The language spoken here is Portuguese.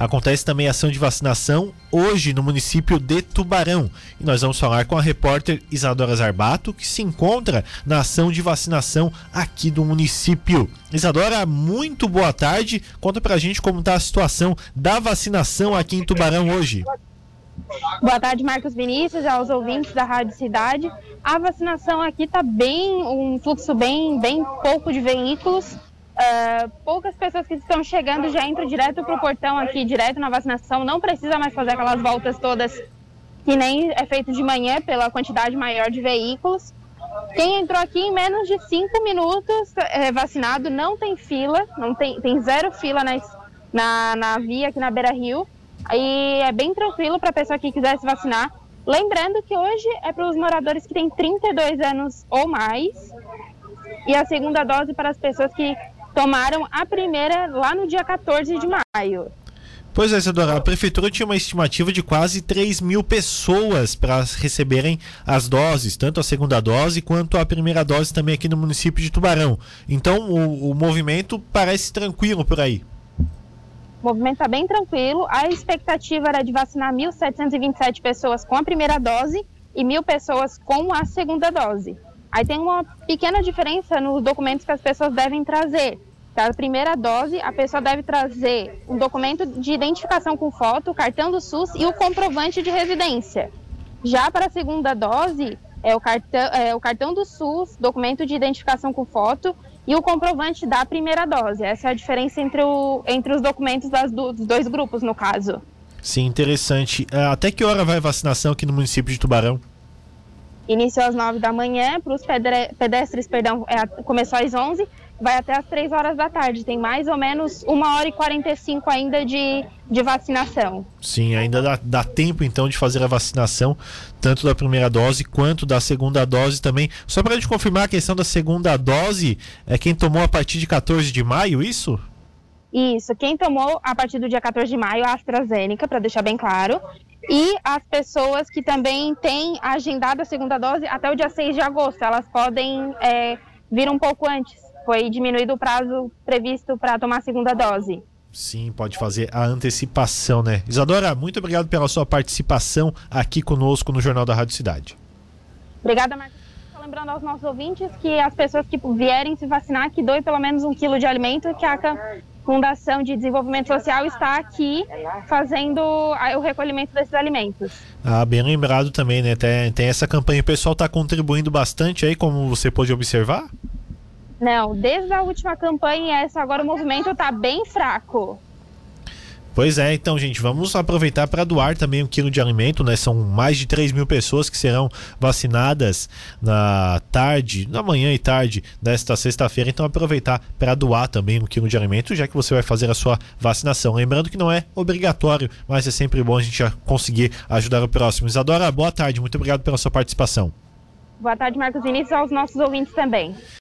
acontece também ação de vacinação hoje no município de Tubarão. E nós vamos falar com a repórter Isadora Zarbato, que se encontra na ação de vacinação aqui do município. Isadora, muito boa tarde. Conta pra gente como está a situação da vacinação aqui em Tubarão hoje. Boa tarde, Marcos Vinícius, aos ouvintes da Rádio Cidade. A vacinação aqui está bem, um fluxo bem, bem pouco de veículos. Uh, poucas pessoas que estão chegando já entram direto para o portão aqui, direto na vacinação. Não precisa mais fazer aquelas voltas todas que nem é feito de manhã pela quantidade maior de veículos. Quem entrou aqui em menos de cinco minutos é vacinado, não tem fila, não tem, tem zero fila na, na, na via aqui na Beira Rio. Aí é bem tranquilo para a pessoa que quiser se vacinar. Lembrando que hoje é para os moradores que têm 32 anos ou mais. E a segunda dose para as pessoas que tomaram a primeira lá no dia 14 de maio. Pois é, Isadora, a prefeitura tinha uma estimativa de quase 3 mil pessoas para receberem as doses, tanto a segunda dose quanto a primeira dose também aqui no município de Tubarão. Então o, o movimento parece tranquilo por aí. O movimento está bem tranquilo. A expectativa era de vacinar 1.727 pessoas com a primeira dose e mil pessoas com a segunda dose. Aí tem uma pequena diferença nos documentos que as pessoas devem trazer. Para a primeira dose, a pessoa deve trazer um documento de identificação com foto, o cartão do SUS e o comprovante de residência. Já para a segunda dose, é o cartão, é o cartão do SUS, documento de identificação com foto e o comprovante da primeira dose. Essa é a diferença entre, o, entre os documentos das, dos dois grupos, no caso. Sim, interessante. É, até que hora vai a vacinação aqui no município de Tubarão? Iniciou às 9 da manhã, para os pedestres, perdão, é, começou às 11, vai até às 3 horas da tarde. Tem mais ou menos 1 hora e 45 ainda de, de vacinação. Sim, ainda dá, dá tempo então de fazer a vacinação, tanto da primeira dose quanto da segunda dose também. Só para a gente confirmar a questão da segunda dose, é quem tomou a partir de 14 de maio, isso? Isso, quem tomou a partir do dia 14 de maio a AstraZeneca, para deixar bem claro, e as pessoas que também têm agendado a segunda dose até o dia 6 de agosto, elas podem é, vir um pouco antes. Foi diminuído o prazo previsto para tomar a segunda dose. Sim, pode fazer a antecipação, né? Isadora, muito obrigado pela sua participação aqui conosco no Jornal da Rádio Cidade. Obrigada, Marcos. Lembrando aos nossos ouvintes que as pessoas que vierem se vacinar, que doem pelo menos um quilo de alimento, que a Fundação de Desenvolvimento Social está aqui fazendo o recolhimento desses alimentos. Ah, bem lembrado também, né? Tem, tem essa campanha, o pessoal está contribuindo bastante aí, como você pôde observar? Não, desde a última campanha essa agora o movimento está bem fraco. Pois é, então, gente, vamos aproveitar para doar também um quilo de alimento, né? São mais de 3 mil pessoas que serão vacinadas na tarde, na manhã e tarde desta sexta-feira. Então, aproveitar para doar também um quilo de alimento, já que você vai fazer a sua vacinação. Lembrando que não é obrigatório, mas é sempre bom a gente conseguir ajudar o próximo. Isadora, boa tarde, muito obrigado pela sua participação. Boa tarde, Marcos Vinícius, aos nossos ouvintes também.